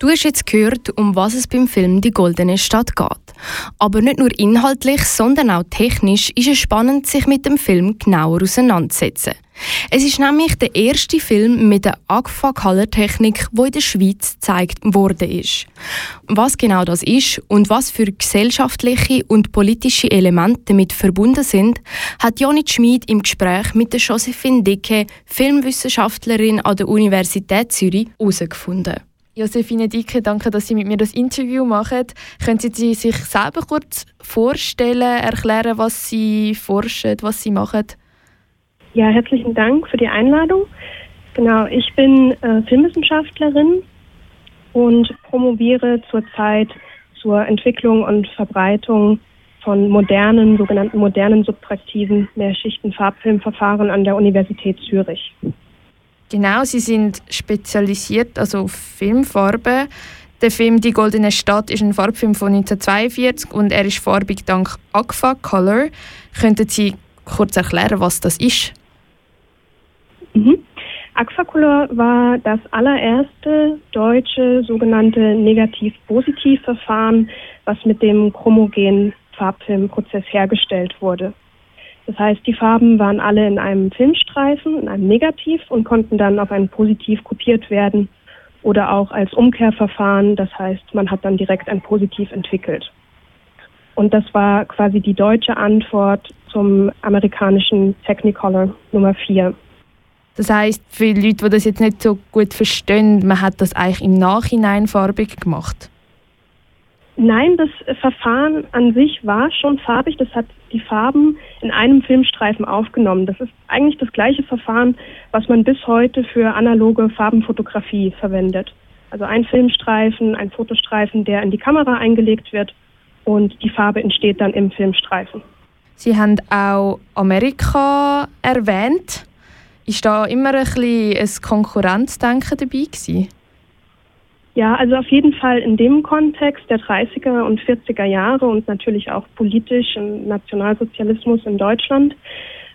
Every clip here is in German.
Du hast jetzt gehört, um was es beim Film Die Goldene Stadt geht. Aber nicht nur inhaltlich, sondern auch technisch ist es spannend, sich mit dem Film genauer auseinanderzusetzen. Es ist nämlich der erste Film mit der Agfa Color Technik, wo in der Schweiz gezeigt worden ist. Was genau das ist und was für gesellschaftliche und politische Elemente damit verbunden sind, hat Jonit Schmid im Gespräch mit der Josephine Dicke, Filmwissenschaftlerin an der Universität Zürich, herausgefunden. Josephine Dicke, danke, dass Sie mit mir das Interview machen. Können Sie sich selber kurz vorstellen, erklären, was Sie forschen, was Sie machen? Ja, herzlichen Dank für die Einladung. Genau, ich bin äh, Filmwissenschaftlerin und promoviere zurzeit zur Entwicklung und Verbreitung von modernen, sogenannten modernen subtraktiven Mehrschichten-Farbfilmverfahren an der Universität Zürich. Genau, sie sind spezialisiert also auf Filmfarben. Der Film Die Goldene Stadt ist ein Farbfilm von 1942 und er ist farbig dank Agfa Color. Könnten Sie kurz erklären, was das ist? Mhm. Agfa Color war das allererste deutsche sogenannte Negativ-Positiv-Verfahren, was mit dem chromogenen Farbfilmprozess hergestellt wurde. Das heißt, die Farben waren alle in einem Filmstreifen, in einem Negativ und konnten dann auf ein Positiv kopiert werden oder auch als Umkehrverfahren. Das heißt, man hat dann direkt ein Positiv entwickelt. Und das war quasi die deutsche Antwort zum amerikanischen Technicolor Nummer 4. Das heißt, für Leute, die das jetzt nicht so gut verstehen, man hat das eigentlich im Nachhinein farbig gemacht. Nein, das Verfahren an sich war schon farbig. Das hat die Farben in einem Filmstreifen aufgenommen. Das ist eigentlich das gleiche Verfahren, was man bis heute für analoge Farbenfotografie verwendet. Also ein Filmstreifen, ein Fotostreifen, der in die Kamera eingelegt wird und die Farbe entsteht dann im Filmstreifen. Sie haben auch Amerika erwähnt. Ist da immer ein bisschen ein Konkurrenzdenken dabei gewesen? Ja, also auf jeden Fall in dem Kontext der 30er und 40er Jahre und natürlich auch politisch im Nationalsozialismus in Deutschland.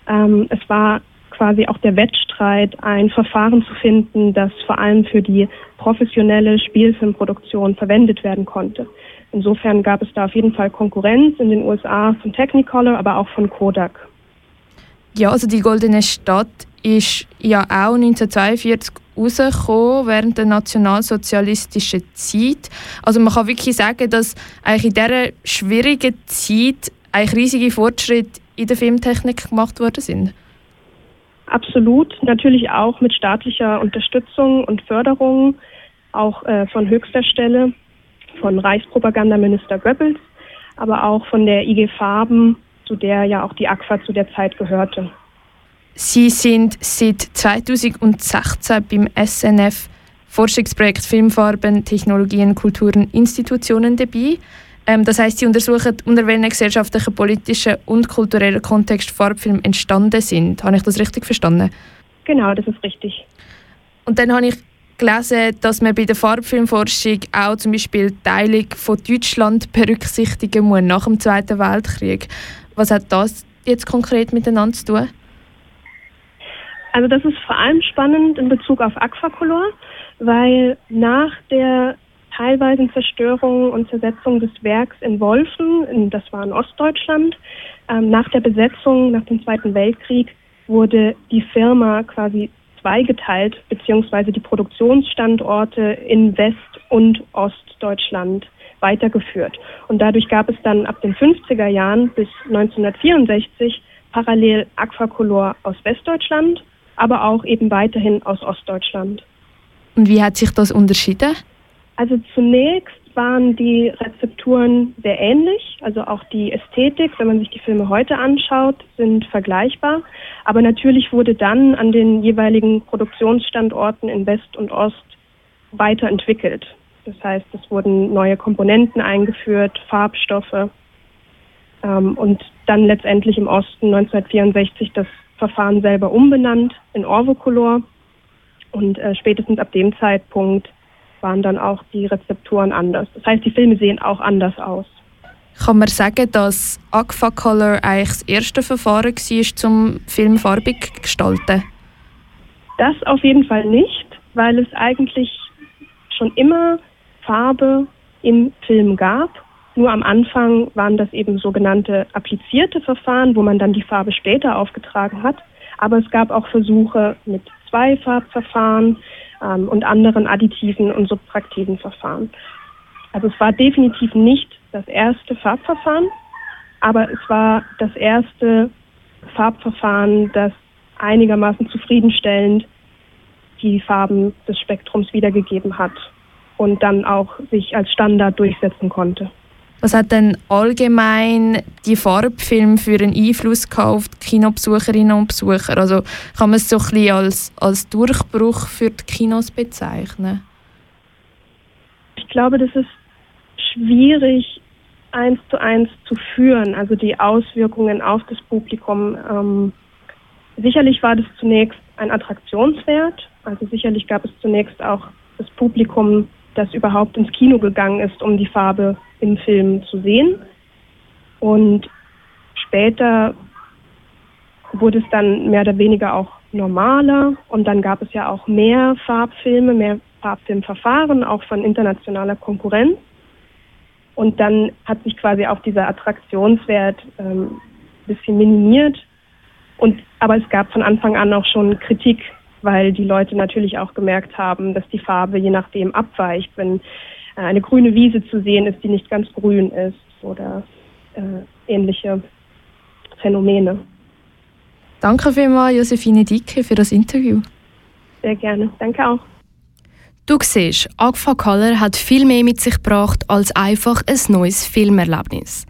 Ähm, es war quasi auch der Wettstreit, ein Verfahren zu finden, das vor allem für die professionelle Spielfilmproduktion verwendet werden konnte. Insofern gab es da auf jeden Fall Konkurrenz in den USA von Technicolor, aber auch von Kodak. Ja, also die Goldene Stadt ist ja auch 1942 rausgekommen während der nationalsozialistischen Zeit. Also man kann wirklich sagen, dass eigentlich in dieser schwierigen Zeit eigentlich riesige Fortschritte in der Filmtechnik gemacht worden sind. Absolut, natürlich auch mit staatlicher Unterstützung und Förderung, auch äh, von höchster Stelle, von Reichspropagandaminister Goebbels, aber auch von der IG Farben, zu der ja auch die AGFA zu der Zeit gehörte. Sie sind seit 2016 beim SNF Forschungsprojekt Filmfarben, Technologien, Kulturen, Institutionen dabei. Ähm, das heißt, sie untersuchen, unter welchen gesellschaftlichen, politischen und kulturellen Kontext Farbfilme entstanden sind. Habe ich das richtig verstanden? Genau, das ist richtig. Und dann habe ich gelesen, dass man bei der Farbfilmforschung auch zum Beispiel die Teilung von Deutschland berücksichtigen muss nach dem Zweiten Weltkrieg. Was hat das jetzt konkret miteinander zu tun? Also das ist vor allem spannend in Bezug auf Aquacolor, weil nach der teilweisen Zerstörung und Zersetzung des Werks in Wolfen, das war in Ostdeutschland, ähm, nach der Besetzung, nach dem Zweiten Weltkrieg, wurde die Firma quasi zweigeteilt, beziehungsweise die Produktionsstandorte in West- und Ostdeutschland weitergeführt. Und dadurch gab es dann ab den 50er Jahren bis 1964 parallel Aquacolor aus Westdeutschland aber auch eben weiterhin aus Ostdeutschland. Und wie hat sich das unterschieden? Also zunächst waren die Rezepturen sehr ähnlich, also auch die Ästhetik, wenn man sich die Filme heute anschaut, sind vergleichbar. Aber natürlich wurde dann an den jeweiligen Produktionsstandorten in West und Ost weiterentwickelt. Das heißt, es wurden neue Komponenten eingeführt, Farbstoffe. Ähm, und dann letztendlich im Osten 1964 das Verfahren selber umbenannt in Orvocolor und äh, spätestens ab dem Zeitpunkt waren dann auch die Rezeptoren anders. Das heißt, die Filme sehen auch anders aus. Kann man sagen, dass Agfa Color eigentlich das erste Verfahren war, zum Film farbig zu gestalten? Das auf jeden Fall nicht, weil es eigentlich schon immer Farbe im Film gab. Nur am Anfang waren das eben sogenannte applizierte Verfahren, wo man dann die Farbe später aufgetragen hat. Aber es gab auch Versuche mit Zweifarbverfahren ähm, und anderen additiven und subtraktiven Verfahren. Also es war definitiv nicht das erste Farbverfahren, aber es war das erste Farbverfahren, das einigermaßen zufriedenstellend die Farben des Spektrums wiedergegeben hat und dann auch sich als Standard durchsetzen konnte. Was hat denn allgemein die Farbfilm für einen Einfluss auf die Kinobesucherinnen und Besucher? Also kann man es so ein bisschen als, als Durchbruch für die Kinos bezeichnen? Ich glaube, das ist schwierig eins zu eins zu führen, also die Auswirkungen auf das Publikum. Ähm, sicherlich war das zunächst ein Attraktionswert, also sicherlich gab es zunächst auch das Publikum, das überhaupt ins Kino gegangen ist, um die Farbe im Film zu sehen. Und später wurde es dann mehr oder weniger auch normaler und dann gab es ja auch mehr Farbfilme, mehr Farbfilmverfahren, auch von internationaler Konkurrenz. Und dann hat sich quasi auch dieser Attraktionswert ähm, ein bisschen minimiert. Und, aber es gab von Anfang an auch schon Kritik weil die Leute natürlich auch gemerkt haben, dass die Farbe je nachdem abweicht, wenn äh, eine grüne Wiese zu sehen ist, die nicht ganz grün ist oder äh, ähnliche Phänomene. Danke vielmals, Josephine Dicke, für das Interview. Sehr gerne. Danke auch. Du siehst, Agfa Color hat viel mehr mit sich gebracht als einfach ein neues Filmerlebnis.